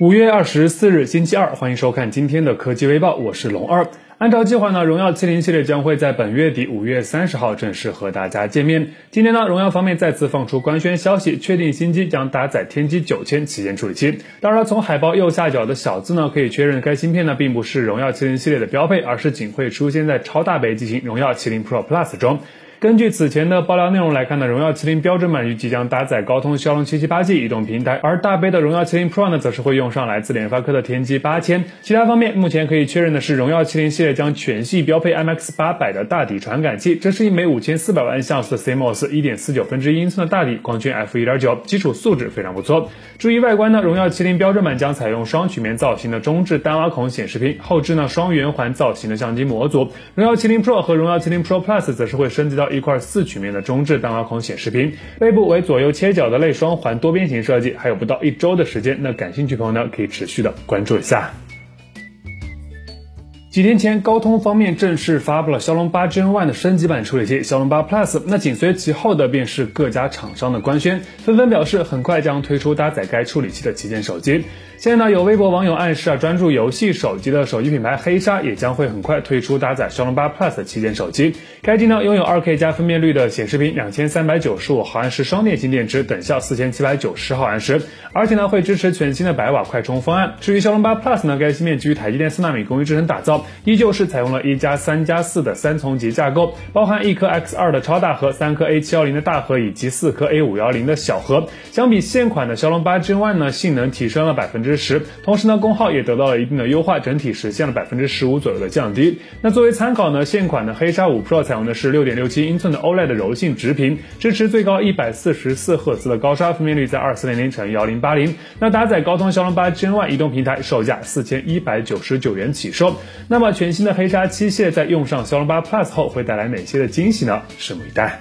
五月二十四日，星期二，欢迎收看今天的科技微报，我是龙二。按照计划呢，荣耀麒麟系列将会在本月底五月三十号正式和大家见面。今天呢，荣耀方面再次放出官宣消息，确定新机将搭载天玑九千旗舰处理器。当然，从海报右下角的小字呢，可以确认该芯片呢并不是荣耀麒麟系列的标配，而是仅会出现在超大杯机型荣耀麒麟 Pro Plus 中。根据此前的爆料内容来看呢，荣耀麒麟标准版预计将搭载高通骁龙七七八 G 移动平台，而大杯的荣耀麒麟 Pro 呢，则是会用上来自联发科的天玑八千。其他方面，目前可以确认的是，荣耀麒麟系列将全系标配 M X 八百的大底传感器，这是一枚五千四百万像素的 CMOS 一点四九分之一英寸的大底，光圈 f 一点九，基础素质非常不错。注意外观呢，荣耀麒麟标准版将采用双曲面造型的中置单挖孔显示屏，后置呢双圆环造型的相机模组。荣耀麒麟 Pro 和荣耀麒麟 Pro Plus 则是会升级到一块四曲面。的中置单挖孔显示屏，背部为左右切角的类双环多边形设计，还有不到一周的时间，那感兴趣朋友呢可以持续的关注一下。几天前，高通方面正式发布了骁龙八 Gen One 的升级版处理器骁龙八 Plus，那紧随其后的便是各家厂商的官宣，纷纷表示很快将推出搭载该处理器的旗舰手机。现在呢，有微博网友暗示啊，专注游戏手机的手机品牌黑鲨也将会很快推出搭载骁龙八 Plus 的旗舰手机。该机呢拥有 2K 加分辨率的显示屏，两千三百九十五毫安时双电芯电池，等效四千七百九十毫安时，而且呢会支持全新的百瓦快充方案。至于骁龙八 Plus 呢，该芯片基于台积电四纳米工艺制成打造，依旧是采用了一加三加四的三重级架构，包含一颗 X 二的超大核，三颗 A 七幺零的大核以及四颗 A 五幺零的小核。相比现款的骁龙八 Gen One 呢，性能提升了百分之十，同时。呢功耗也得到了一定的优化，整体实现了百分之十五左右的降低。那作为参考呢，现款的黑鲨五 Pro 采用的是六点六七英寸的 OLED 柔性直屏，支持最高一百四十四赫兹的高刷，分辨率在二四零零乘幺零八零。那搭载高通骁龙八 Gen One 移动平台，售价四千一百九十九元起售。那么全新的黑鲨七系列在用上骁龙八 Plus 后，会带来哪些的惊喜呢？拭目以待。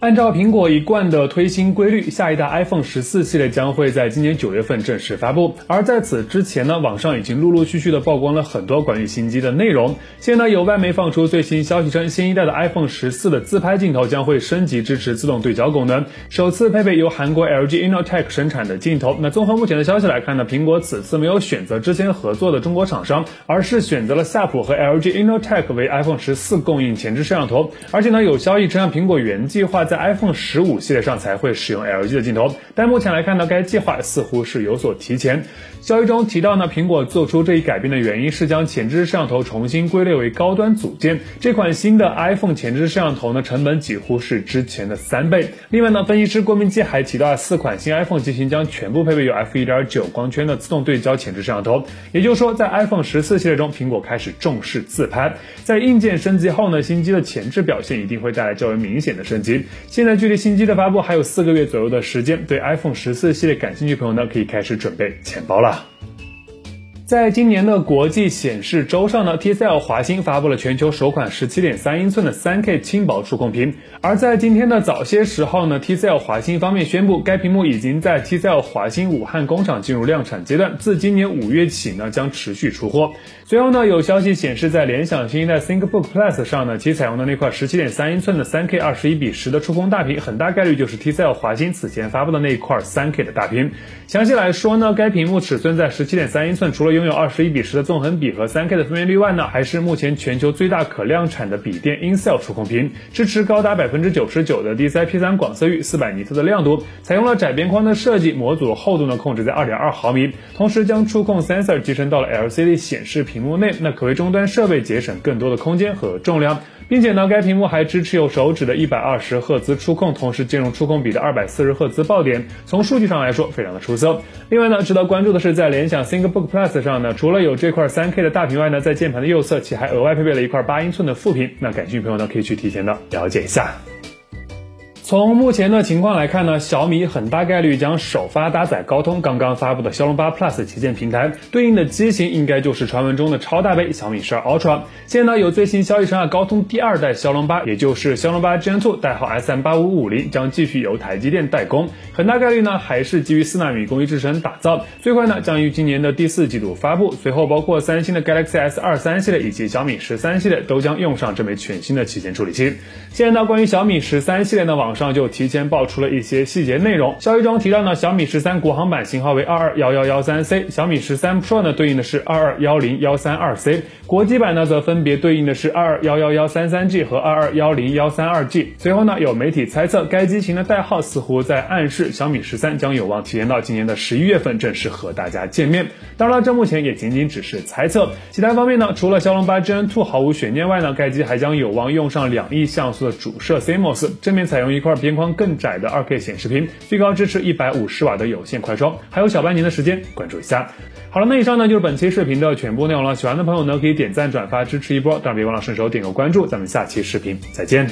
按照苹果一贯的推新规律，下一代 iPhone 十四系列将会在今年九月份正式发布。而在此之前呢，网上已经陆陆续续的曝光了很多关于新机的内容。现在，有外媒放出最新消息称，新一代的 iPhone 十四的自拍镜头将会升级支持自动对焦功能，首次配备由韩国 LG Innotek 生产的镜头。那综合目前的消息来看呢，苹果此次没有选择之前合作的中国厂商，而是选择了夏普和 LG Innotek 为 iPhone 十四供应前置摄像头。而且呢，有消息称苹果原计划在 iPhone 十五系列上才会使用 LG 的镜头，但目前来看呢，该计划似乎是有所提前。消息中提到呢，苹果做出这一改变的原因是将前置摄像头重新归类为高端组件。这款新的 iPhone 前置摄像头呢，成本几乎是之前的三倍。另外呢，分析师郭明基还提到，四款新 iPhone 机型将全部配备有 f 一点九光圈的自动对焦前置摄像头。也就是说，在 iPhone 十四系列中，苹果开始重视自拍。在硬件升级后呢，新机的前置表现一定会带来较为明显的升级。现在距离新机的发布还有四个月左右的时间，对 iPhone 十四系列感兴趣朋友呢，可以开始准备钱包了。在今年的国际显示周上呢，TCL 华星发布了全球首款十七点三英寸的三 K 轻薄触控屏。而在今天的早些时候呢，TCL 华星方面宣布，该屏幕已经在 TCL 华星武汉工厂进入量产阶段，自今年五月起呢，将持续出货。随后呢，有消息显示，在联想新一代 ThinkBook Plus 上呢，其采用的那块十七点三英寸的三 K 二十一比十的触控大屏，很大概率就是 TCL 华星此前发布的那一块三 K 的大屏。详细来说呢，该屏幕尺寸在十七点三英寸，除了拥有二十一比十的纵横比和三 K 的分辨率外呢，还是目前全球最大可量产的笔电 Incel 触控屏，支持高达百分之九十九的 DCI-P3 广色域，四百尼特的亮度，采用了窄边框的设计，模组厚度呢控制在二点二毫米，同时将触控 sensor 集成到了 LCD 显示屏幕内，那可为终端设备节省更多的空间和重量，并且呢，该屏幕还支持有手指的一百二十赫兹触控，同时兼容触控笔的二百四十赫兹爆点，从数据上来说非常的出色。另外呢，值得关注的是，在联想 ThinkBook Plus 上呢，除了有这块三 K 的大屏外呢，在键盘的右侧，其还额外配备了一块八英寸的副屏，那感兴趣朋友呢，可以去提前的了解一下。从目前的情况来看呢，小米很大概率将首发搭载高通刚刚发布的骁龙八 Plus 旗舰平台，对应的机型应该就是传闻中的超大杯小米十二 Ultra。现在呢，有最新消息称啊，高通第二代骁龙八，也就是骁龙八 Gen 2，代号 SM 八五五零，将继续由台积电代工，很大概率呢还是基于四纳米工艺制成打造，最快呢将于今年的第四季度发布。随后包括三星的 Galaxy S 二三系列以及小米十三系列都将用上这枚全新的旗舰处理器。现在呢，关于小米十三系列的，网上就提前爆出了一些细节内容。消息中提到呢，小米十三国行版型号为二二幺幺幺三 C，小米十三 Pro 呢对应的是二二幺零幺三二 C，国际版呢则分别对应的是二二幺幺幺三三 G 和二二幺零幺三二 G。随后呢，有媒体猜测该机型的代号似乎在暗示小米十三将有望提前到今年的十一月份正式和大家见面。当然了，这目前也仅仅只是猜测。其他方面呢，除了骁龙八 Gen2 毫无悬念外呢，该机还将有望用上两亿像素的主摄 CMOS，正面采用一块边框更窄的 2K 显示屏，最高支持一百五十瓦的有线快充，还有小半年的时间，关注一下。好了，那以上呢就是本期视频的全部内容了。喜欢的朋友呢可以点赞转发支持一波，当然别忘了顺手点个关注。咱们下期视频再见。